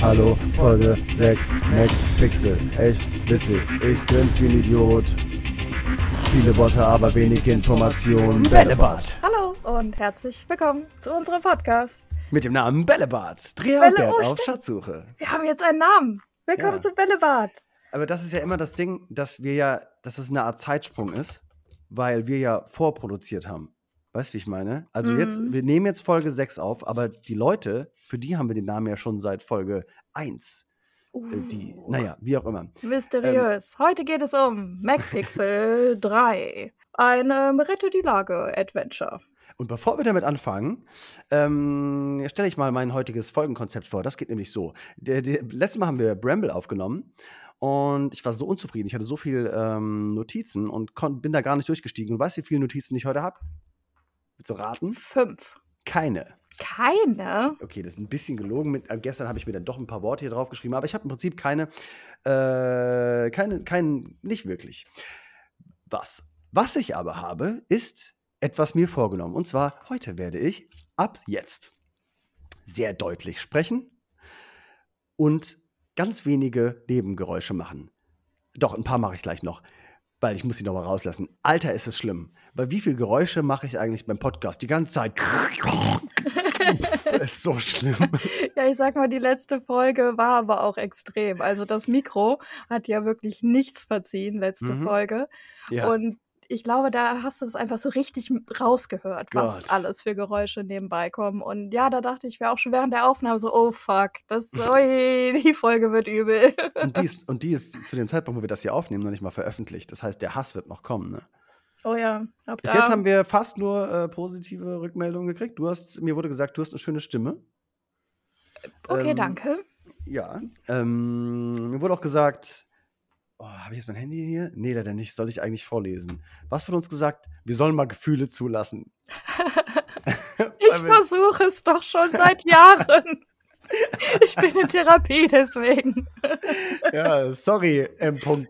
Hallo, Folge 6, MacPixel. Echt witzig, ich grin's wie ein Idiot. Viele Worte, aber wenig Information. Bällebad. Hallo und herzlich willkommen zu unserem Podcast. Mit dem Namen Bällebad. Dreh und Bälle- oh, auf. Schatzsuche. Wir haben jetzt einen Namen. Willkommen Ja. zum Bällebad. Aber das ist ja immer das Ding, dass wir ja, dass es eine Art Zeitsprung ist, weil wir ja vorproduziert haben. Weißt du, wie ich meine? Also jetzt, Mhm. wir nehmen jetzt Folge 6 auf, aber die Leute, für die haben wir den Namen ja schon seit Folge 1. Äh, Die, Uh, naja, wie auch immer. Mysteriös. Heute geht es um MacPixel 3. Ein ähm, Rette die Lage Adventure. Und bevor wir damit anfangen, ähm, stelle ich mal mein heutiges Folgenkonzept vor. Das geht nämlich so. Der, der, letztes Mal haben wir Bramble aufgenommen und ich war so unzufrieden. Ich hatte so viel ähm, Notizen und bin da gar nicht durchgestiegen. Und weißt du, wie viele Notizen ich heute habe? Willst du raten? Fünf. Keine. Keine? Okay, das ist ein bisschen gelogen. Mit, äh, gestern habe ich mir dann doch ein paar Worte hier draufgeschrieben, aber ich habe im Prinzip keine, äh, keine, keinen, nicht wirklich. Was? Was ich aber habe, ist etwas mir vorgenommen. Und zwar, heute werde ich ab jetzt sehr deutlich sprechen und ganz wenige Nebengeräusche machen. Doch, ein paar mache ich gleich noch, weil ich muss sie noch mal rauslassen. Alter, ist es schlimm. Weil wie viele Geräusche mache ich eigentlich beim Podcast? Die ganze Zeit. ist so schlimm. Ja, ich sag mal, die letzte Folge war aber auch extrem. Also das Mikro hat ja wirklich nichts verziehen, letzte Mhm. Folge. Ja. Und ich glaube, da hast du es einfach so richtig rausgehört, was Gott. alles für Geräusche nebenbei kommen. Und ja, da dachte ich mir auch schon während der Aufnahme so, oh fuck, das, ui, die Folge wird übel. Und die, ist, und die ist zu dem Zeitpunkt, wo wir das hier aufnehmen, noch nicht mal veröffentlicht. Das heißt, der Hass wird noch kommen. Ne? Oh ja, ab Bis da. jetzt haben wir fast nur äh, positive Rückmeldungen gekriegt. Du hast, mir wurde gesagt, du hast eine schöne Stimme. okay, ähm, danke. Ja. Ähm, mir wurde auch gesagt, oh, habe ich jetzt mein Handy hier? Nee, leider nicht. Soll ich eigentlich vorlesen? Was wurde uns gesagt? Wir sollen mal Gefühle zulassen. Ich versuche es doch schon seit Jahren. Ich bin in Therapie deswegen. Ja, sorry, M. -Punkt.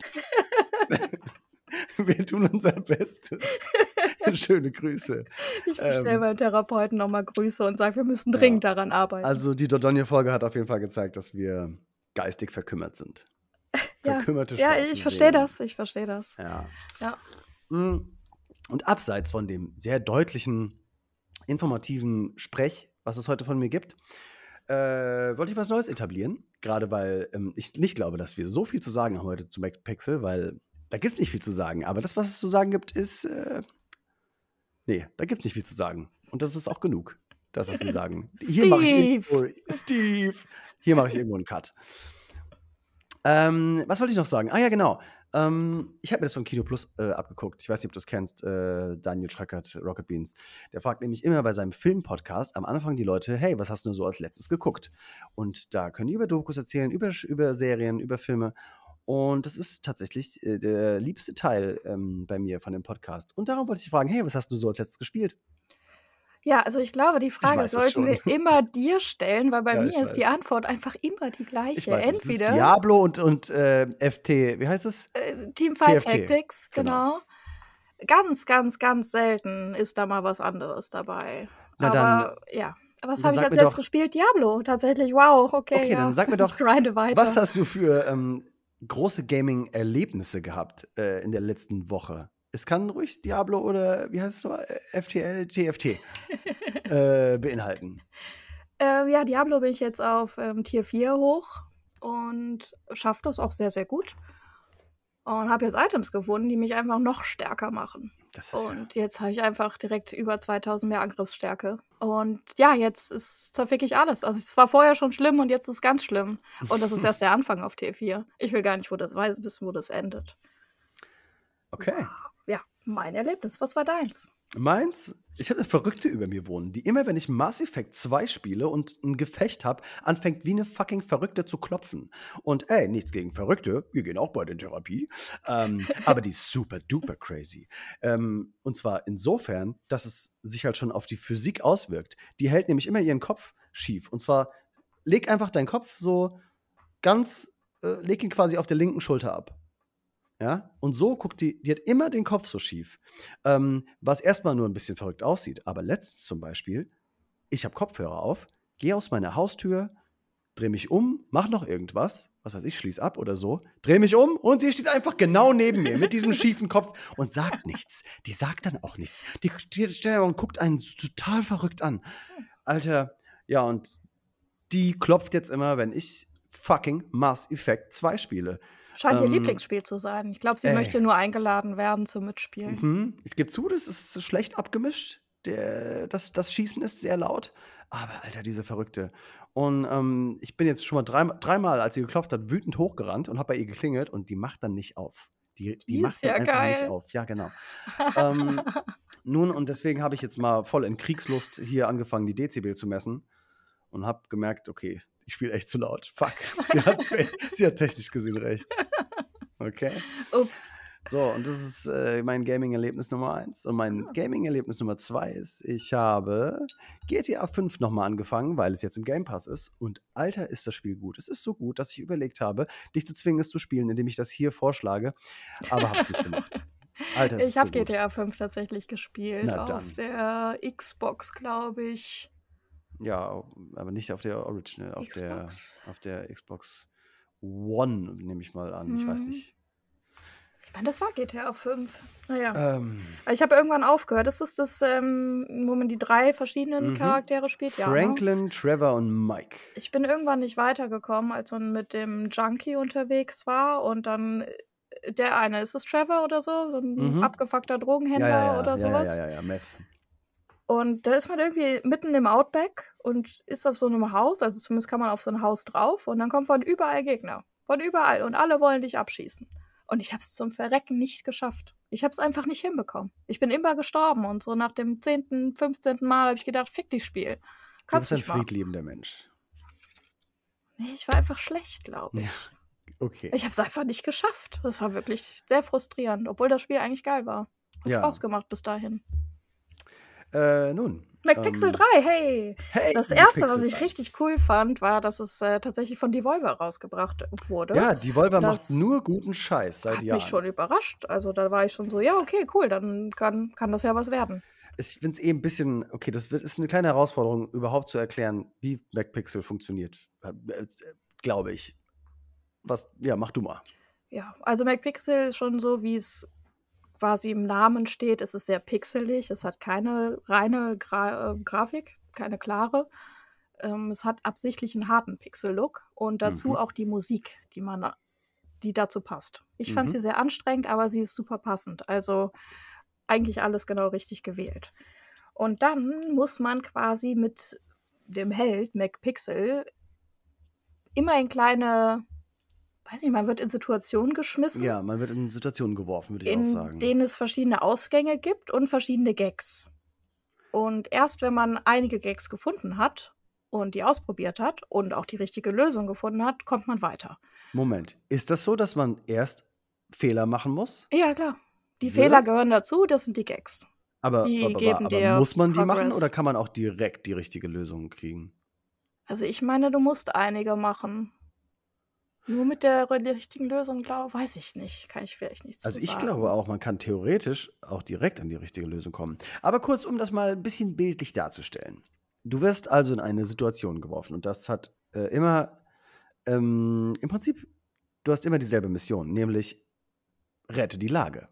Wir tun unser Bestes. Schöne Grüße. Ich bestelle Ähm, meinem Therapeuten nochmal Grüße und sage, wir müssen dringend daran arbeiten. Also die Dodonje-Folge hat auf jeden Fall gezeigt, dass wir geistig verkümmert sind. Ja. Verkümmerte ja, schwarze ich verstehe das, ich verstehe das. Ja. Ja. Mm. Und abseits von dem sehr deutlichen, informativen Sprech, was es heute von mir gibt, äh, wollte ich was Neues etablieren. Gerade weil ähm, ich nicht glaube, dass wir so viel zu sagen haben heute zu MacPixel, weil da gibt es nicht viel zu sagen. Aber das, was es zu sagen gibt, ist. Äh, nee, da gibt es nicht viel zu sagen. Und das ist auch genug, das, was wir sagen. Hier mache ich Steve. irgendwo, Steve! Hier mache ich irgendwo einen Cut. Ähm, was wollte ich noch sagen? Ah ja, genau. Ähm, ich habe mir das von Kino Plus äh, abgeguckt. Ich weiß nicht, ob du es kennst, äh, Daniel Schreckert, Rocket Beans. Der fragt nämlich immer bei seinem Filmpodcast am Anfang die Leute, hey, was hast du so als letztes geguckt? Und da können die über Dokus erzählen, über, über Serien, über Filme. Und das ist tatsächlich äh, der liebste Teil ähm, bei mir von dem Podcast. Und darum wollte ich fragen, hey, was hast du so als letztes gespielt? Ja, also ich glaube, die Frage sollten wir immer dir stellen, weil bei Ja, mir ist die weiß. Antwort einfach immer die Ich gleiche. weiß, Entweder Diablo und, und äh, FT, wie heißt es? äh, Teamfight TFT, Tactics, genau. genau. Ganz, ganz, ganz selten ist da mal was anderes dabei. Na dann- Aber ja. Was dann habe ich als letztes gespielt? Diablo, tatsächlich. Wow, okay. Okay, ja. dann sag mir doch. Was hast du für ähm, große Gaming-Erlebnisse gehabt äh, in der letzten Woche? Es kann ruhig Diablo oder wie heißt es nochmal? Äh, FTL, TFT äh, beinhalten. Ähm, ja, Diablo bin ich jetzt auf ähm, Tier 4 hoch und schaffe das auch sehr, sehr gut. Und habe jetzt Items gefunden, die mich einfach noch stärker machen. Das ist Und jetzt habe ich einfach direkt über 2000 mehr Angriffsstärke. Und ja, jetzt ist zerfick ich alles. Also es war vorher schon schlimm und jetzt ist es ganz schlimm. Und das ist erst der Anfang auf Tier 4. Ich will gar nicht wo das, weiß, wissen, wo das endet. okay. Ja, mein Erlebnis. Was war deins? Meins, ich habe eine Verrückte über mir wohnen, die immer, wenn ich Mass Effect 2 spiele und ein Gefecht habe, anfängt wie eine fucking Verrückte zu klopfen. Und ey, nichts gegen Verrückte, wir gehen auch bald in Therapie. Ähm, aber die ist super duper crazy. Ähm, und zwar insofern, dass es sich halt schon auf die Physik auswirkt. Die hält nämlich immer ihren Kopf schief. Und zwar, leg einfach deinen Kopf so ganz, äh, leg ihn quasi auf der linken Schulter ab. Ja, und so guckt die, die hat immer den Kopf so schief. Ähm, was erstmal nur ein bisschen verrückt aussieht. Aber letztens zum Beispiel, ich habe Kopfhörer auf, gehe aus meiner Haustür, dreh mich um, mach noch irgendwas, was weiß ich, schließ ab oder so, dreh mich um und sie steht einfach genau neben mir mit diesem schiefen Kopf und sagt nichts. Die sagt dann auch nichts. Die steht und guckt einen total verrückt an. Alter, ja, und die klopft jetzt immer, wenn ich fucking Mass Effect 2 spiele. Scheint ihr Ähm, Lieblingsspiel zu sein. Ich glaube, sie ey. möchte nur eingeladen werden zum Mitspielen. Mhm. Ich gebe zu, das ist schlecht abgemischt. Der, das, das Schießen ist sehr laut. Aber, Alter, diese Verrückte. Und ähm, ich bin jetzt schon mal drei, dreimal, als sie geklopft hat, wütend hochgerannt und habe bei ihr geklingelt und die macht dann nicht auf. Die, die, Die macht ist dann ja einfach nicht geil. auf. Ja, genau. ähm, nun, und deswegen habe ich jetzt mal voll in Kriegslust hier angefangen, die Dezibel zu messen und habe gemerkt, okay, ich spiele echt zu laut. Fuck. Sie hat, sie hat technisch gesehen recht. Okay. Ups. So, und das ist äh, mein Gaming-Erlebnis Nummer eins. Und mein Ah. Gaming-Erlebnis Nummer zwei ist, ich habe GTA 5 nochmal angefangen, weil es jetzt im Game Pass ist. Und Alter, ist das Spiel gut. Es ist so gut, dass ich überlegt habe, dich zu zwingen, es zu spielen, indem ich das hier vorschlage. Aber hab's nicht gemacht. Alter, es Ich ist so habe gut. GTA 5 tatsächlich gespielt. Auf der Xbox, glaube ich. Ja, aber nicht auf der Original, auf Xbox. der auf der Xbox One, nehme ich mal an. Ich weiß Mhm. nicht. Ich meine, das war GTA 5. Naja. Ähm, Ich habe irgendwann aufgehört. Das ist das, ähm, wo man die drei verschiedenen Mhm. Charaktere spielt. Ja, ne? Franklin, Trevor und Mike. Ich bin irgendwann nicht weitergekommen, als man mit dem Junkie unterwegs war und dann äh, der eine, ist es Trevor oder so? So ein Mhm. abgefuckter Drogenhändler ja, ja, ja, oder ja, sowas. Ja, ja, ja, Meth. Und da ist man irgendwie mitten im Outback und ist auf so einem Haus, also zumindest kann man auf so ein Haus drauf und dann kommen von überall Gegner. Von überall und alle wollen dich abschießen. Und ich habe es zum Verrecken nicht geschafft. Ich habe es einfach nicht hinbekommen. Ich bin immer gestorben und so nach dem 10., 15. Mal habe ich gedacht, fick dich Spiel. Du Kannst bist ein friedliebender Mensch. Nee, ich war einfach schlecht, glaube ich. Ja. Okay. Ich habe es einfach nicht geschafft. Das war wirklich sehr frustrierend, obwohl das Spiel eigentlich geil war. Hat Ja. Spaß gemacht bis dahin. Äh, nun. MacPixel ähm, 3, hey! Hey, Das erste, MacPixel was ich 3. richtig cool fand, war, dass es äh, tatsächlich von Devolver rausgebracht wurde. Ja, die Volver Das macht nur guten Scheiß seit Hat Jahren. mich schon überrascht. Also da war ich schon so, ja, okay, cool, dann kann, kann das ja was werden. Ich finde es eh ein bisschen, okay, das wird, ist eine kleine Herausforderung, überhaupt zu erklären, wie MacPixel funktioniert. Äh, äh, Glaube ich. Was, ja, mach du mal. Ja, also MacPixel ist schon so, wie es quasi im Namen steht. Es ist sehr pixelig. Es hat keine reine Gra äh, Grafik, keine klare. Ähm, es hat absichtlich einen harten Pixel-Look und dazu Mhm. auch die Musik, die man, die dazu passt. Ich fand Mhm. sie sehr anstrengend, aber sie ist super passend. Also eigentlich alles genau richtig gewählt. Und dann muss man quasi mit dem Held MacPixel immer in kleine, weiß nicht, man wird in Situationen geschmissen, Ja, man wird in Situationen geworfen, würde ich auch in sagen. denen es verschiedene Ausgänge gibt und verschiedene Gags. Und erst wenn man einige Gags gefunden hat und die ausprobiert hat und auch die richtige Lösung gefunden hat, kommt man weiter. Moment, ist das so, dass man erst Fehler machen muss? Ja, klar. Die Wirklich? Fehler gehören dazu, das sind die Gags. Aber, Die aber, aber dir muss man die machen Progress. oder kann man auch direkt die richtige Lösung kriegen? Also ich meine, du musst einige machen. Nur mit der richtigen Lösung, glaube weiß ich nicht. Kann ich vielleicht nichts Also zu ich sagen. glaube auch, man kann theoretisch auch direkt an die richtige Lösung kommen. Aber kurz, um das mal ein bisschen bildlich darzustellen. Du wirst also in eine Situation geworfen und das hat äh, immer, ähm, im Prinzip, du hast immer dieselbe Mission, nämlich rette die Lage.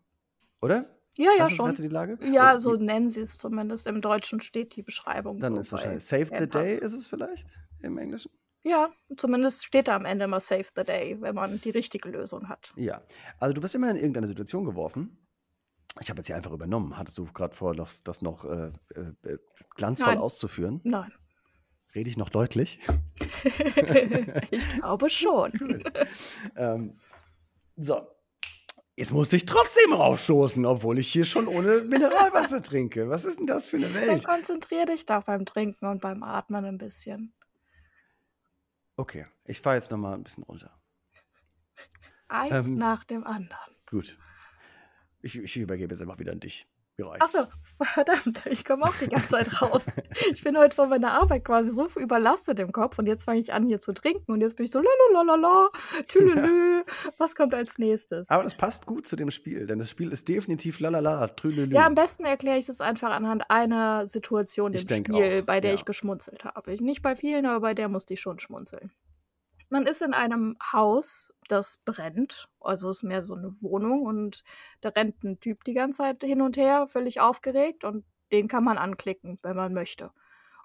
Oder? Ja, ja, schon. Rette die Lage? Ja, Oh, so wie- nennen sie es zumindest. Im Deutschen steht die Beschreibung Dann so. ist wahrscheinlich Save the Day, ist es vielleicht im Englischen? Ja, zumindest steht da am Ende immer Save the Day, wenn man die richtige Lösung hat. Ja. Also du wirst immer in irgendeine Situation geworfen. Ich habe jetzt hier einfach übernommen. Hattest du gerade vor, das, das noch äh, äh, glanzvoll Nein. auszuführen? Nein. Rede ich noch deutlich? ich glaube schon. ähm, so. Jetzt muss ich trotzdem raufstoßen, obwohl ich hier schon ohne Mineralwasser trinke. Was ist denn das für eine Dann Welt? konzentrier dich doch beim Trinken und beim Atmen ein bisschen. Okay, ich fahre jetzt noch mal ein bisschen runter. Eins Ähm, nach dem anderen. Gut. Ich, ich übergebe jetzt einfach wieder an dich. Wie reicht's? Achso, verdammt, ich komme auch die ganze Zeit raus. Ich bin heute von meiner Arbeit quasi so überlastet im Kopf und jetzt fange ich an hier zu trinken und jetzt bin ich so lalalala, tülülü, was kommt als nächstes? Aber das passt gut zu dem Spiel, denn das Spiel ist definitiv lalala, trülülü. Ja, am besten erkläre ich es einfach anhand einer Situation im Spiel, auch, bei der ja. ich geschmunzelt habe. Ich- Nicht bei vielen, aber bei der musste ich schon schmunzeln. Man ist in einem Haus, das brennt. Also ist mehr so eine Wohnung und da rennt ein Typ die ganze Zeit hin und her, völlig aufgeregt und den kann man anklicken, wenn man möchte.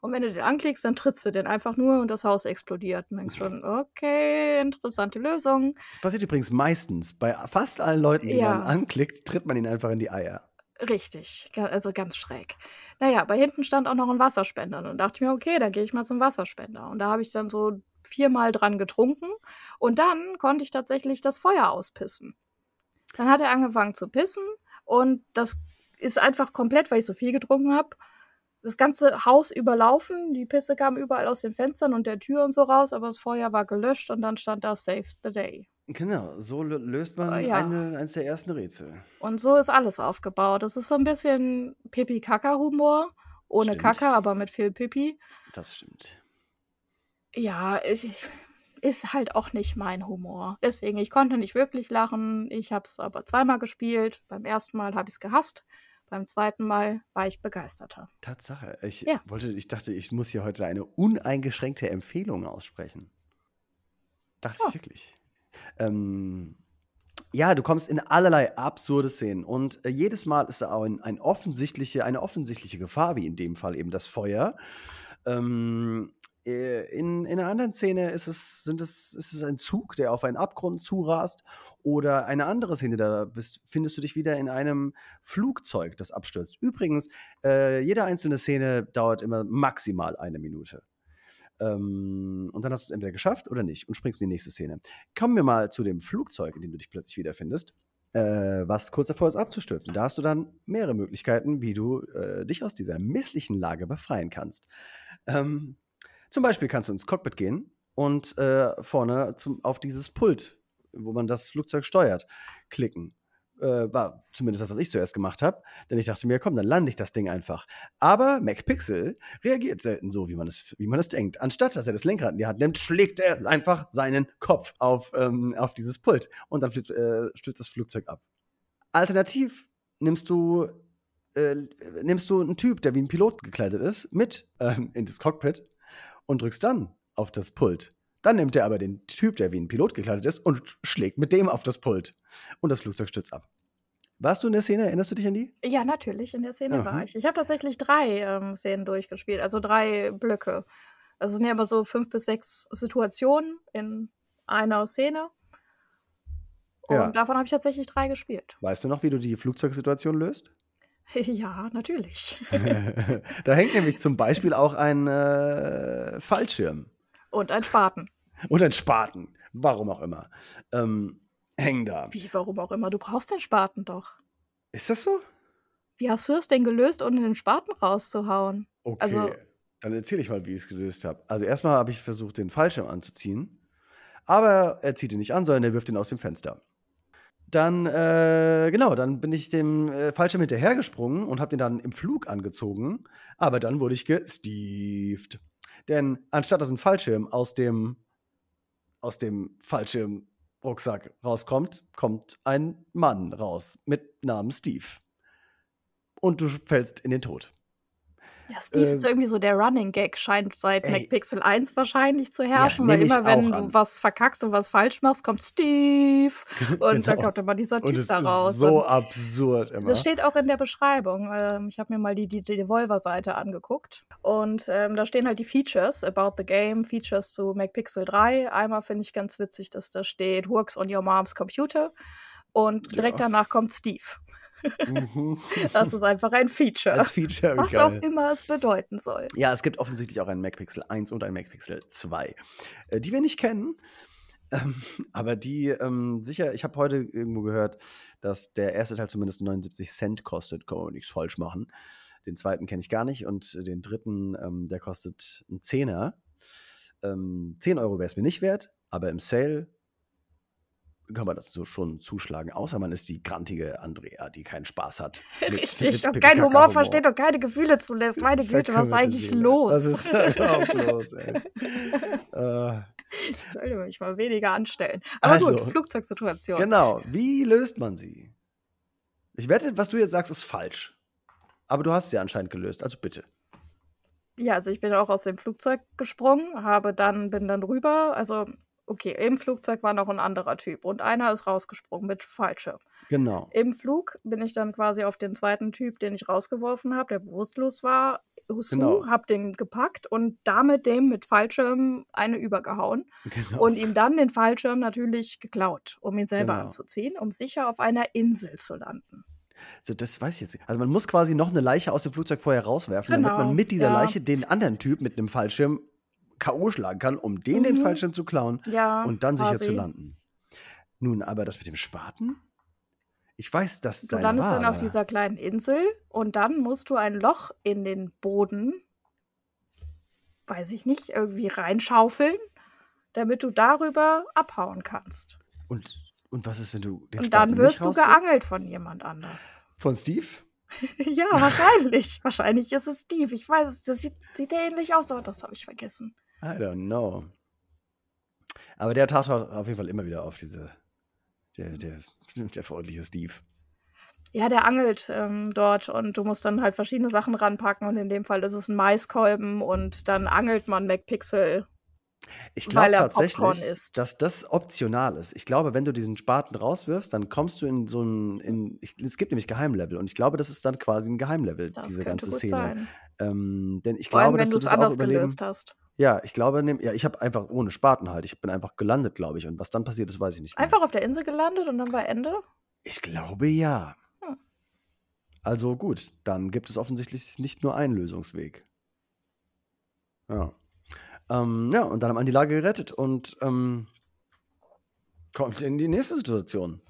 Und wenn du den anklickst, dann trittst du den einfach nur und das Haus explodiert. Und denkst schon, okay, interessante Lösung. Das passiert übrigens meistens. Bei fast allen Leuten, die Ja. man anklickt, tritt man ihn einfach in die Eier. Richtig, also ganz schräg. Naja, aber hinten stand auch noch ein Wasserspender. Und dann dachte ich mir, okay, dann gehe ich mal zum Wasserspender. Und da habe ich dann so viermal dran getrunken. Und dann konnte ich tatsächlich das Feuer auspissen. Dann hat er angefangen zu pissen. Und das ist einfach komplett, weil ich so viel getrunken habe, das ganze Haus überlaufen. Die Pisse kam überall aus den Fenstern und der Tür und so raus. Aber das Feuer war gelöscht und dann stand da Save the Day. Genau, so lö- löst man Äh, ja. eine, eines der ersten Rätsel. Und so ist alles aufgebaut. Das ist so ein bisschen Pipi-Kaka-Humor. Ohne Stimmt. Kaka, aber mit viel Pipi. Das stimmt. Ja, ich, ist halt auch nicht mein Humor. Deswegen, ich konnte nicht wirklich lachen. Ich habe es aber zweimal gespielt. Beim ersten Mal habe ich es gehasst. Beim zweiten Mal war ich begeisterter. Tatsache. Ich Ja. wollte, ich dachte, ich muss hier heute eine uneingeschränkte Empfehlung aussprechen. Dachte Oh. ich wirklich. Ähm, ja, du kommst in allerlei absurde Szenen und äh, jedes Mal ist da auch ein, ein offensichtliche, eine offensichtliche Gefahr, wie in dem Fall eben das Feuer. Ähm, äh, in, in einer anderen Szene ist es, sind es, ist es ein Zug, der auf einen Abgrund zurast. Oder eine andere Szene, da bist, findest du dich wieder in einem Flugzeug, das abstürzt. Übrigens, äh, jede einzelne Szene dauert immer maximal eine Minute. Ähm, und dann hast du es entweder geschafft oder nicht und springst in die nächste Szene. Kommen wir mal zu dem Flugzeug, in dem du dich plötzlich wiederfindest, äh, was kurz davor ist abzustürzen. Da hast du dann mehrere Möglichkeiten, wie du äh, dich aus dieser misslichen Lage befreien kannst. Ähm, zum Beispiel kannst du ins Cockpit gehen und äh, vorne zum, auf dieses Pult, wo man das Flugzeug steuert, klicken. Äh, war zumindest das, was ich zuerst gemacht habe. Denn ich dachte mir, komm, dann lande ich das Ding einfach. Aber MacPixel reagiert selten so, wie man es, wie man es denkt. Anstatt dass er das Lenkrad in die Hand nimmt, schlägt er einfach seinen Kopf auf, ähm, auf dieses Pult und dann fliegt, äh, stürzt das Flugzeug ab. Alternativ nimmst du, äh, nimmst du einen Typ, der wie ein Pilot gekleidet ist, mit ähm, in das Cockpit und drückst dann auf das Pult. Dann nimmt er aber den Typ, der wie ein Pilot gekleidet ist, und schlägt mit dem auf das Pult. Und das Flugzeug stürzt ab. Warst du in der Szene? Erinnerst du dich an die? Ja, natürlich, in der Szene Aha. war ich. Ich habe tatsächlich drei ähm, Szenen durchgespielt, also drei Blöcke. Also es sind ja immer so fünf bis sechs Situationen in einer Szene. Und Ja. davon habe ich tatsächlich drei gespielt. Weißt du noch, wie du die Flugzeugsituation löst? ja, natürlich. da hängt nämlich zum Beispiel auch ein äh, Fallschirm Und ein Spaten. und ein Spaten. Warum auch immer. Ähm, hängen da. Wie, warum auch immer. Du brauchst den Spaten doch. Ist das so? Wie hast du es denn gelöst, ohne den Spaten rauszuhauen? Okay. Also- Dann erzähle ich mal, wie ich es gelöst habe. Also erstmal habe ich versucht, den Fallschirm anzuziehen. Aber er zieht ihn nicht an, sondern er wirft ihn aus dem Fenster. Dann, äh, genau, dann bin ich dem äh, Fallschirm hinterhergesprungen und habe den dann im Flug angezogen. Aber dann wurde ich gestieft. Denn anstatt dass ein Fallschirm aus dem, aus dem Fallschirmrucksack rauskommt, kommt ein Mann raus mit Namen Steve. Und du fällst in den Tod. Ja, Steve ist Ähm, irgendwie so der Running Gag, scheint seit ey. MacPixel 1 wahrscheinlich zu herrschen, nehm weil immer wenn du an. was verkackst und was falsch machst, kommt Steve und dann Genau. kommt immer dieser Und Typ es da ist raus. so und absurd immer. das steht auch in der Beschreibung. Ähm, ich habe mir mal die, die, die Devolver-Seite angeguckt und ähm, da stehen halt die Features about the game, Features zu MacPixel 3. Einmal finde ich ganz witzig, dass da steht Works on your mom's computer und direkt Ja. danach kommt Steve. Mhm. Das ist einfach ein Feature. Als Feature, was auch geil. immer es bedeuten soll. Ja, es gibt offensichtlich auch einen MacPixel 1 und einen MacPixel 2, äh, die wir nicht kennen. Ähm, aber die ähm, sicher, ich habe heute irgendwo gehört, dass der erste Teil zumindest 79 Cent kostet. Kann man nichts falsch machen. Den zweiten kenne ich gar nicht und den dritten, ähm, der kostet einen Zehner. Ähm, 10 Euro wäre es mir nicht wert, aber im Sale kann man das so schon zuschlagen. Außer man ist die grantige Andrea, die keinen Spaß hat. mit- Richtig, mit und keinen Humor versteht und keine Gefühle zulässt. Meine Güte, was ist eigentlich Seele. los? Was ist überhaupt los, ey? äh, Ich sollte mich mal weniger anstellen. Aber Also, gut, Flugzeugsituation. genau. Wie löst man sie? Ich wette, was du jetzt sagst, ist falsch. Aber du hast sie anscheinend gelöst, also bitte. Ja, also ich bin auch aus dem Flugzeug gesprungen, habe dann, bin dann rüber, also okay, im Flugzeug war noch ein anderer Typ und einer ist rausgesprungen mit Fallschirm. Genau. Im Flug bin ich dann quasi auf den zweiten Typ, den ich rausgeworfen habe, der bewusstlos war, Husu, Genau. hab den gepackt und damit dem mit Fallschirm eine übergehauen Genau. und ihm dann den Fallschirm natürlich geklaut, um ihn selber Genau. anzuziehen, um sicher auf einer Insel zu landen. So, das weiß ich jetzt nicht. Also man muss quasi noch eine Leiche aus dem Flugzeug vorher rauswerfen, damit Genau, man mit dieser ja. Leiche den anderen Typ mit einem Fallschirm K.O. schlagen kann, um den den Mhm. Fallschirm zu klauen Ja, und dann sicher quasi. zu landen. Nun, aber das mit dem Spaten? Ich weiß, dass Du landest war, dann auf dieser kleinen Insel und dann musst du ein Loch in den Boden, weiß ich nicht, irgendwie reinschaufeln, damit du darüber abhauen kannst. Und, und was ist, wenn du den und Spaten dann wirst du geangelt von jemand anders. Von Steve? ja, wahrscheinlich. wahrscheinlich ist es Steve. Ich weiß, das sieht, sieht ähnlich aus, aber das habe ich vergessen. I don't know. Aber der taucht auf jeden Fall immer wieder auf, diese, der, der, der freundliche Steve. Ja, der angelt ähm, dort und du musst dann halt verschiedene Sachen ranpacken und in dem Fall ist es ein Maiskolben und dann angelt man McPixel. Ich Weil glaube er Popcorn tatsächlich, dass das optional ist. Ich glaube, wenn du diesen Spaten rauswirfst, dann kommst du in so ein. In, ich, es gibt nämlich Geheimlevel und ich glaube, das ist dann quasi ein Geheimlevel, Das diese ganze gut Szene. sein. Ähm, denn ich Vor allem, glaube, wenn dass du du es das anders gelöst hast. Ja, ich glaube, nehm, ja, ich habe einfach ohne Spaten halt. Ich bin einfach gelandet, glaube ich. Und was dann passiert ist, weiß ich nicht mehr. Einfach auf der Insel gelandet und dann war Ende? Ich glaube ja. Hm. Also gut, dann gibt es offensichtlich nicht nur einen Lösungsweg. Ja. Ähm, ja, und dann haben wir die Lage gerettet und ähm, kommt in die nächste Situation.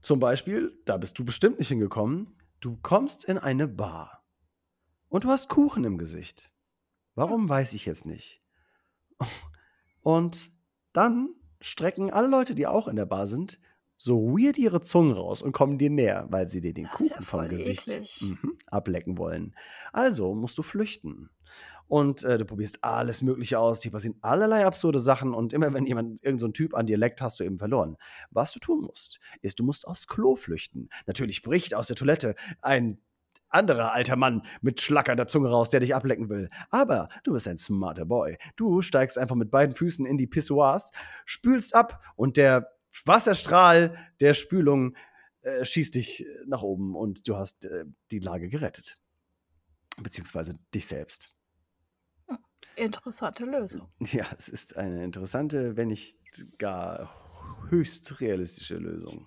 Zum Beispiel, da bist du bestimmt nicht hingekommen, du kommst in eine Bar und du hast Kuchen im Gesicht. Warum, weiß ich jetzt nicht. Und dann strecken alle Leute, die auch in der Bar sind, so weird ihre Zungen raus und kommen dir näher, weil sie dir den Das ist ja Kuchen vom Gesicht mhm, ablecken wollen. Also musst du flüchten. Und äh, du probierst alles Mögliche aus. Hier passieren allerlei absurde Sachen. Und immer wenn jemand, irgendein so ein Typ an dir leckt, hast du eben verloren. Was du tun musst, ist, du musst aufs Klo flüchten. Natürlich bricht aus der Toilette ein anderer alter Mann mit schlackernder Zunge raus, der dich ablecken will. Aber du bist ein smarter Boy. Du steigst einfach mit beiden Füßen in die Pissoirs, spülst ab und der Wasserstrahl der Spülung äh, schießt dich nach oben und du hast äh, die Lage gerettet. Beziehungsweise dich selbst. Interessante Lösung. Ja, es ist eine interessante, wenn nicht gar höchst realistische Lösung.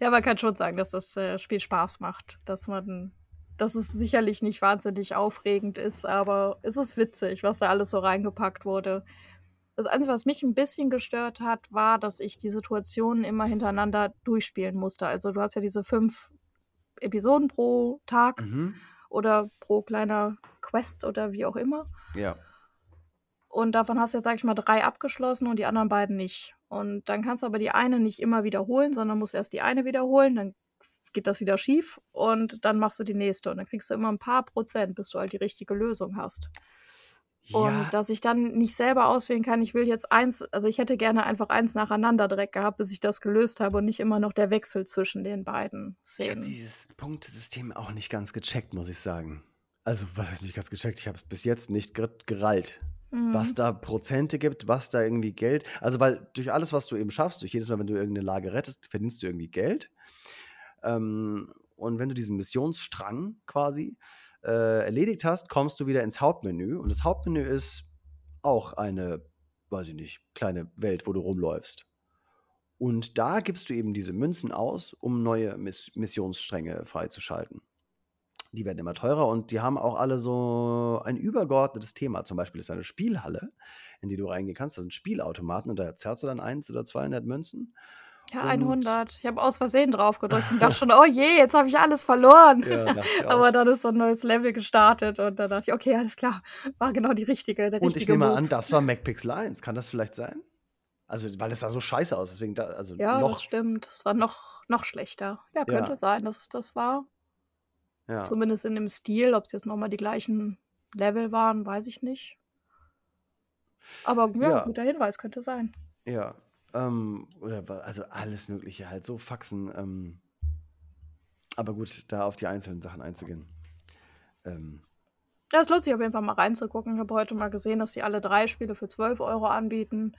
Ja, man kann schon sagen, dass das äh, Spiel Spaß macht. Dass man, dass es sicherlich nicht wahnsinnig aufregend ist, aber es ist witzig, was da alles so reingepackt wurde. Das Einzige, was mich ein bisschen gestört hat, war, dass ich die Situationen immer hintereinander durchspielen musste. Also du hast ja diese fünf Episoden pro Tag Mhm. oder pro kleiner Quest oder wie auch immer. Ja. Und davon hast du jetzt, sag ich mal, drei abgeschlossen und die anderen beiden nicht. Und dann kannst du aber die eine nicht immer wiederholen, sondern musst erst die eine wiederholen, dann geht das wieder schief und dann machst du die nächste. Und dann kriegst du immer ein paar Prozent, bis du halt die richtige Lösung hast. Und ja, dass ich dann nicht selber auswählen kann, ich will jetzt eins, also ich hätte gerne einfach eins nacheinander direkt gehabt, bis ich das gelöst habe und nicht immer noch der Wechsel zwischen den beiden ich habe Szenen. dieses Punktesystem auch nicht ganz gecheckt, muss ich sagen. Also, was heißt nicht ganz gecheckt? Ich habe es bis jetzt nicht ger gerallt. Mhm. was da Prozente gibt, was da irgendwie Geld. Also, weil durch alles, was du eben schaffst, durch jedes Mal, wenn du irgendeine Lage rettest, verdienst du irgendwie Geld. Ähm, und wenn du diesen Missionsstrang quasi äh, erledigt hast, kommst du wieder ins Hauptmenü. Und das Hauptmenü ist auch eine, weiß ich nicht, kleine Welt, wo du rumläufst. Und da gibst du eben diese Münzen aus, um neue Miss Missionsstränge freizuschalten. Die werden immer teurer und die haben auch alle so ein übergeordnetes Thema. Zum Beispiel ist eine Spielhalle, in die du reingehen kannst. Da sind Spielautomaten und da zahlst du dann 1 oder 200 Münzen. Ja, Und- 100. Ich habe aus Versehen drauf gedrückt und dachte schon, oh je, jetzt habe ich alles verloren. Ja, ich. Aber dann ist so ein neues Level gestartet und dann dachte ich, okay, alles klar, war genau die richtige, der Und richtige ich nehme Move. an, das war MacPixel 1. Kann das vielleicht sein? Also, weil es sah so scheiße aus. Deswegen, da, also ja, das noch. stimmt. Es war noch, noch schlechter. Ja, könnte Ja. sein, dass es das war. Ja. Zumindest in dem Stil. Ob es jetzt nochmal die gleichen Level waren, weiß ich nicht. Aber ja, Ja. guter Hinweis, könnte sein. Ja. Ähm, oder also alles Mögliche, halt so Faxen. Ähm, aber gut, da auf die einzelnen Sachen einzugehen. Ähm, Ja, es lohnt sich auf jeden Fall mal reinzugucken. Ich habe heute mal gesehen, dass sie alle drei Spiele für 12 Euro anbieten.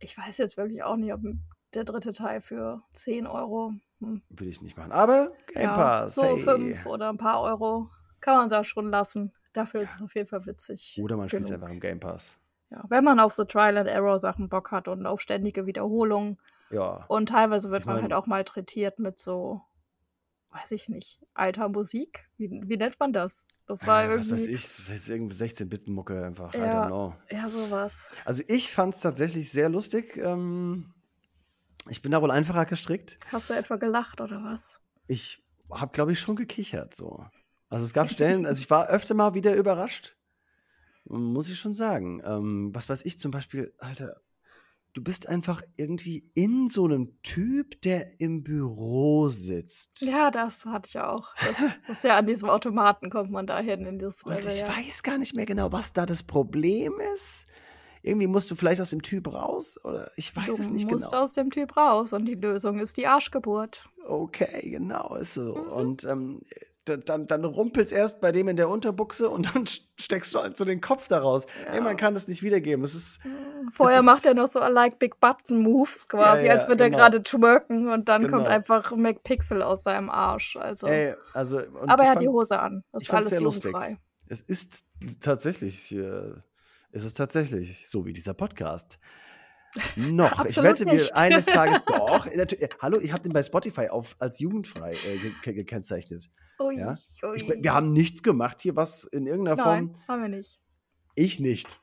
Ich weiß jetzt wirklich auch nicht, ob der dritte Teil für 10 Euro. Hm. Würde ich nicht machen. Aber Game Ja, Pass, so hey. 5 oder ein paar Euro kann man da schon lassen. Dafür ist es auf jeden Fall witzig. Oder man spielt es einfach im Game Pass. Ja, wenn man auf so Trial-and-Error-Sachen Bock hat und auf ständige Wiederholungen. Ja. Und teilweise wird Ich man mein- halt auch malträtiert mit so, weiß ich nicht, alter Musik. Wie, wie nennt man das? Das war Äh, was weiß irgendwie. ich, das ist irgendwie 16-Bit-Mucke einfach. I Ja. don't know. Ja, sowas. Also ich fand es tatsächlich sehr lustig. Ähm, ich bin da wohl einfacher gestrickt. Hast du etwa gelacht oder was? Ich habe, glaube ich, schon gekichert. So. Also es gab Stellen, also ich war öfter mal wieder überrascht. Muss ich schon sagen. Ähm, was weiß ich zum Beispiel, Alter, du bist einfach irgendwie in so einem Typ, der im Büro sitzt. Ja, das hatte ich auch. Das, das ist ja an diesem Automaten kommt man dahin in dieses Und Level, ich ja. weiß gar nicht mehr genau, was da das Problem ist. Irgendwie musst du vielleicht aus dem Typ raus oder ich weiß du es nicht musst genau. aus dem Typ raus und die Lösung ist die Arschgeburt. Okay, genau, ist so. Mhm. Und ähm, da- dann, dann rumpelt's erst bei dem in der Unterbuchse und dann steckst du halt so den Kopf daraus. Ey, man Ja. kann das nicht wiedergeben. Es ist Vorher ist- macht er noch so like Big Button Moves quasi, Ja, als ja, würde er genau. gerade twerken und dann kommt Genau. einfach McPixel aus seinem Arsch. Also. ey, also Aber er hat die Hose an. Das ist alles sehr lustig. jugendfrei. Es ist tatsächlich, äh, es ist tatsächlich so wie dieser Podcast. Noch. ich wette mir nicht. eines Tages doch. natu- äh, Hallo, ich habe den bei Spotify auf, als jugendfrei äh, ge ge gekennzeichnet. Ui, Ja. ui. Ich, wir haben nichts gemacht hier, was in irgendeiner Nein, Form. haben wir nicht. Ich nicht.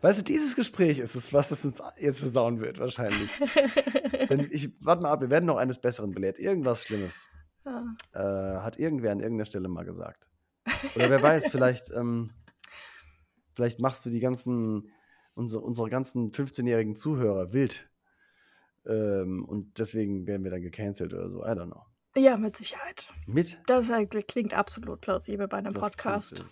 Weißt du, dieses Gespräch ist es, was es uns jetzt versauen wird, wahrscheinlich. Denn ich, warte mal ab, wir werden noch eines Besseren belehrt. Irgendwas Schlimmes Ja. äh, hat irgendwer an irgendeiner Stelle mal gesagt. Oder wer weiß, vielleicht, ähm, vielleicht machst du die ganzen, unsere, unsere ganzen 15-jährigen Zuhörer wild. Ähm, und deswegen werden wir dann gecancelt oder so. I don't know. ja, mit Sicherheit. Mit Das äh, klingt absolut plausibel bei einem das Podcast.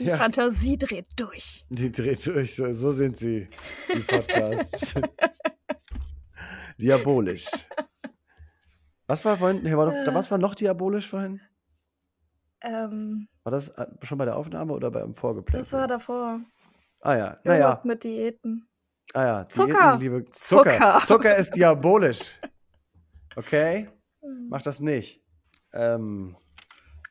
Die Ja. Fantasie dreht durch. Die dreht durch, so, so sind sie, die Podcasts. Diabolisch. Was war vorhin, was war noch diabolisch vorhin? Ähm, War das äh, schon bei der Aufnahme oder beim Vorgeplänkel? das war davor. Ah ja, naja. Irgendwas mit Diäten. Ah ja, Zucker. Diäten, liebe Zucker. Zucker. Zucker ist diabolisch. Okay, Hm. mach das nicht. Ähm,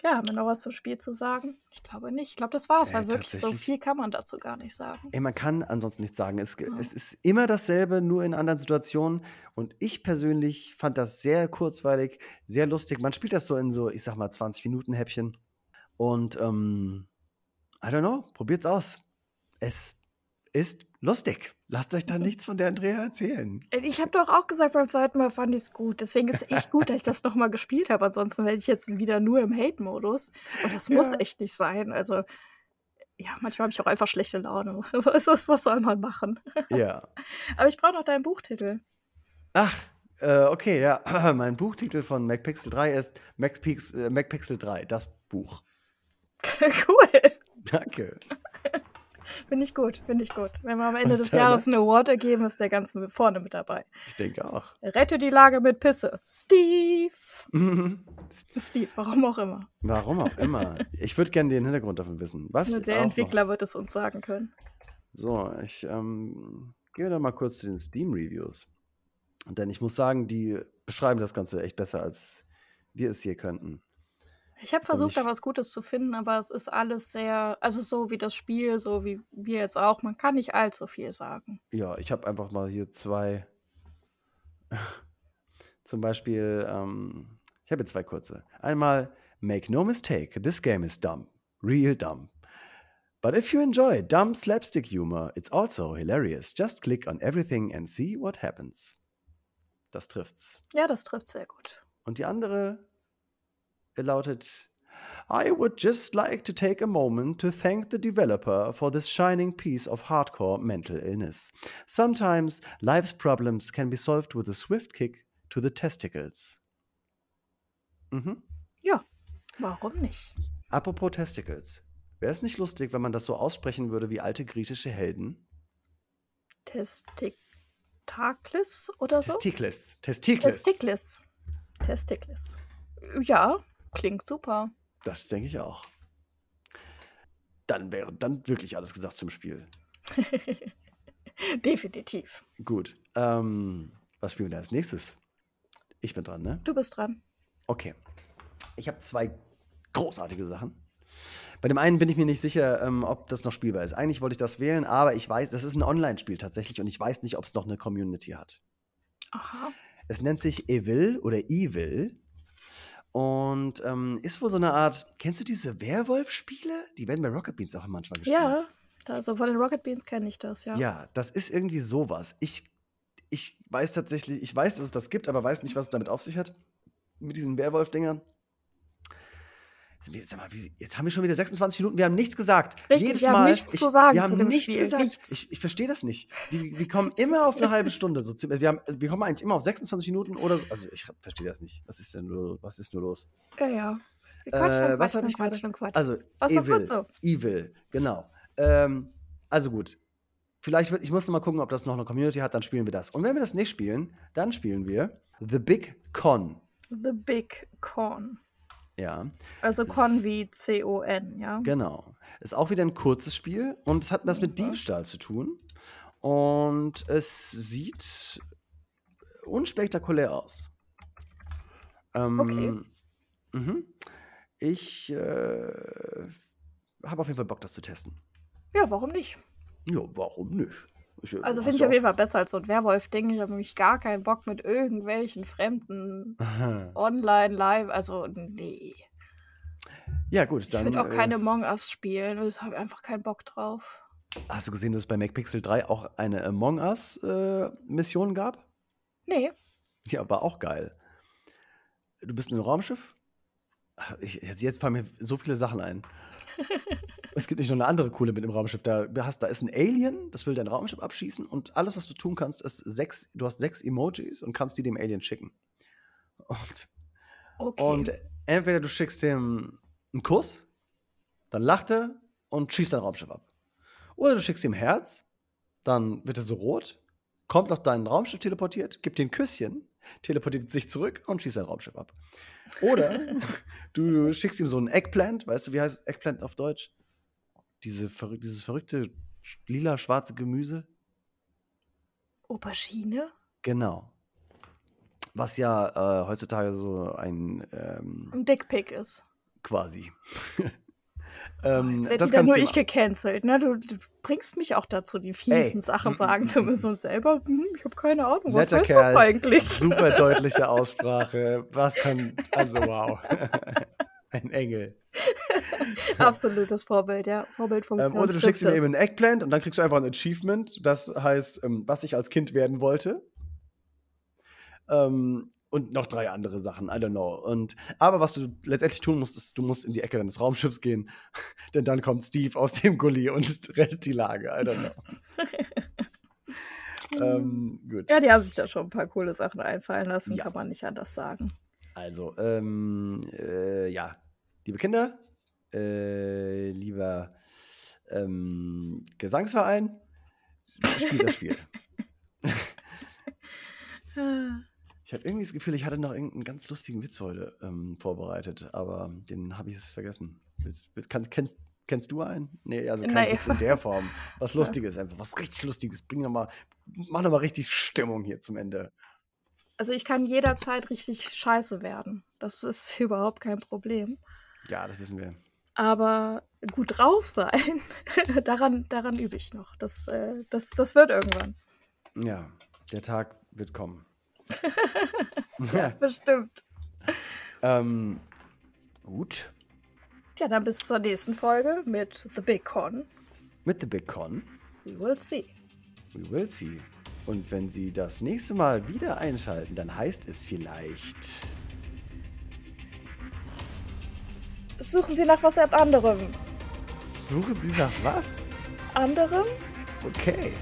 Ja, haben wir noch was zum Spiel zu sagen? Ich glaube nicht. Ich glaube, das war's, Äh, weil wirklich so viel kann man dazu gar nicht sagen. ey, man kann ansonsten nichts sagen. Es, Ja. es ist immer dasselbe, nur in anderen Situationen. Und ich persönlich fand das sehr kurzweilig, sehr lustig. Man spielt das so in so, ich sag mal, 20 Minuten Häppchen. Und ähm, I don't know, probiert's aus. Es ist lustig. Lasst euch da nichts von der Andrea erzählen. Äh, Ich habe doch auch gesagt, beim zweiten Mal fand ich es gut. Deswegen ist es echt gut, dass ich das nochmal gespielt habe. Ansonsten wäre ich jetzt wieder nur im Hate-Modus. Und das muss Ja. echt nicht sein. Also, ja, manchmal habe ich auch einfach schlechte Laune. Was, was soll man machen? Ja. Aber ich brauche noch deinen Buchtitel. Ach, äh, okay, ja. Mein Buchtitel von MacPixel 3 ist MacPix, äh, MacPixel 3, das Buch. cool. Danke. Finde ich gut, finde ich gut. Wenn wir am Ende des Jahres einen Award ergeben, ist der ganz vorne mit dabei. Ich denke auch. Rette die Lage mit Pisse. Steve. Steve, warum auch immer. Warum auch immer. Ich würde gerne den Hintergrund davon wissen. Was? Nur der auch noch- Entwickler wird es uns sagen können. So, ich ähm, gehe da mal kurz zu den Steam-Reviews. Denn ich muss sagen, die beschreiben das Ganze echt besser, als wir es hier könnten. Ich habe versucht, ich- da was Gutes zu finden, aber es ist alles sehr, also so wie das Spiel, so wie wir jetzt auch, man kann nicht allzu viel sagen. Ja, ich habe einfach mal hier zwei. Zum Beispiel, ähm, ich habe zwei kurze. Einmal, make no mistake, this game is dumb. Real dumb. But if you enjoy dumb slapstick humor, it's also hilarious. Just click on everything and see what happens. Das trifft's. Ja, das trifft sehr gut. Und die andere lautet: I would just like to take a moment to thank the developer for this shining piece of hardcore mental illness. Sometimes life's problems can be solved with a swift kick to the testicles. Mhm. Warum nicht? Apropos Testicles. Wäre es nicht lustig, wenn man das so aussprechen würde wie alte griechische Helden? Testiklis oder so? Testicles. Testicles. Testiklis. Testiklis. Ja, klingt super. Das denke ich auch. Dann wäre dann wirklich alles gesagt zum Spiel. Definitiv. Gut. Ähm, was spielen wir als nächstes? Ich bin dran, ne? Du bist dran. Okay. Ich habe zwei großartige Sachen. Bei dem einen bin ich mir nicht sicher, ähm, ob das noch spielbar ist. Eigentlich wollte ich das wählen, aber ich weiß, das ist ein Online-Spiel tatsächlich und ich weiß nicht, ob es noch eine Community hat. Aha. Es nennt sich Evil oder Evil und ähm, ist wohl so eine Art. Kennst du diese Werwolf-Spiele? Die werden bei Rocket Beans auch manchmal gespielt. Ja, also von den Rocket Beans kenne ich das, ja. Ja, das ist irgendwie sowas. Ich, ich weiß tatsächlich, ich weiß, dass es das gibt, aber weiß nicht, was es damit auf sich hat. Mit diesen Werwolf-Dingern. Sag mal, jetzt haben wir schon wieder 26 Minuten, wir haben nichts gesagt. Richtig, Jedes wir haben Mal, nichts ich, zu sagen Wir zu haben dem nichts Spiel, gesagt. nichts. Ich, ich verstehe das nicht. Wir, wir kommen immer auf eine halbe Stunde. So, wir, haben, wir kommen eigentlich immer auf 26 Minuten oder so. Also ich verstehe das nicht. Was ist denn nur, was ist nur los? Ja, ja. Äh, und was quatschen hab und ich und quatschen. Also, Was Evil. so. Evil, genau. Ähm, also gut. Vielleicht, ich muss noch mal gucken, ob das noch eine Community hat, dann spielen wir das. Und wenn wir das nicht spielen, dann spielen wir The Big Con. The Big Con. Ja, Also Con wie C-O-N, ja. genau. Ist auch wieder ein kurzes Spiel und es hat was mit. Diebstahl zu tun. Und es sieht unspektakulär aus. Ähm, Okay. Mhm. Ich äh, habe auf jeden Fall Bock, das zu testen. Ja, warum nicht? Ja, warum nicht? Ich, äh, Also finde ich auf jeden Fall besser als so ein Werwolf-Ding. Ich habe nämlich gar keinen Bock mit irgendwelchen fremden Aha. online, live. Also, nee. Ja, gut, Ich dann. würde auch äh, keine Among Us spielen. Ich habe einfach keinen Bock drauf. Hast du gesehen, dass es bei MacPixel 3 auch eine Among Us-Mission gab? Nee. Ja, war auch geil. Du bist in einem Raumschiff? Ich, jetzt jetzt fallen mir so viele Sachen ein. es gibt nicht noch eine andere coole mit dem Raumschiff. Da, du hast, da ist ein Alien, das will dein Raumschiff abschießen und alles, was du tun kannst, ist sechs, du hast sechs Emojis und kannst die dem Alien schicken. Und, Okay. und entweder du schickst dem einen Kuss, dann lacht er und schießt dein Raumschiff ab. Oder du schickst ihm Herz, dann wird er so rot, kommt auf dein Raumschiff teleportiert, gibt dir ein Küsschen, teleportiert sich zurück und schießt dein Raumschiff ab. Oder du, schickst ihm so einen Eggplant, weißt du, wie heißt Eggplant auf Deutsch? Diese, dieses verrückte sch- lila-schwarze Gemüse? Aubergine? Genau. Was ja äh, heutzutage so ein ähm, Ein Dickpick ist. quasi. Ähm, Jetzt das wieder nur ich gecancelt. Ne? Du, du bringst mich auch dazu, die fiesen Ey. Sachen sagen zu müssen und selber, hm, ich habe keine Ahnung, was Netter heißt Kerl. das eigentlich? Super deutliche Aussprache. Was kann. Also, wow. Ein Engel. Absolutes Vorbild, ja. Vorbildfunktion. Ähm, oder du schickst ihm eben ein Eggplant und dann kriegst du einfach ein Achievement. Das heißt, ähm, was ich als Kind werden wollte. Ähm, und noch drei andere Sachen, I don't know. Und, aber was du letztendlich tun musst, ist, du musst in die Ecke deines Raumschiffs gehen, denn dann kommt Steve aus dem Gully und rettet die Lage, I don't know. ähm, gut. Ja, die haben sich da schon ein paar coole Sachen einfallen lassen, Ja. kann man nicht anders sagen. Also, ähm, äh, ja, liebe Kinder, äh, lieber ähm, Gesangsverein, spielt das Spiel. Ich habe irgendwie das Gefühl, ich hatte noch irgendeinen ganz lustigen Witz heute ähm, vorbereitet, aber den habe ich jetzt vergessen. Willst, kann, kennst, kennst du einen? Nee, also kein Nee. Witz in der Form. Was Lustiges, einfach was richtig Lustiges. Bring noch mal, mach noch mal richtig Stimmung hier zum Ende. Also ich kann jederzeit richtig scheiße werden. Das ist überhaupt kein Problem. Ja, das wissen wir. Aber gut drauf sein, daran, daran übe ich noch. Das, äh, das, das wird irgendwann. Ja, der Tag wird kommen. ja. Bestimmt. Ähm, gut. Ja, dann bis zur nächsten Folge mit The Big Con. Mit The Big Con. We will see. We will see. Und wenn Sie das nächste Mal wieder einschalten, dann heißt es vielleicht. Suchen Sie nach was anderem. Suchen Sie nach was? Anderem? Okay.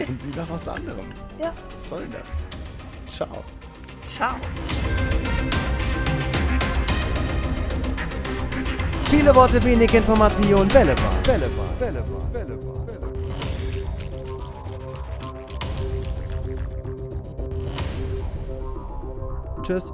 Suchen Sie nach was anderem. Ja. Was soll das? Ciao. Ciao. Viele Worte, wenig Information. Bällebad. Bällebad. Bällebad. Bällebad. Tschüss.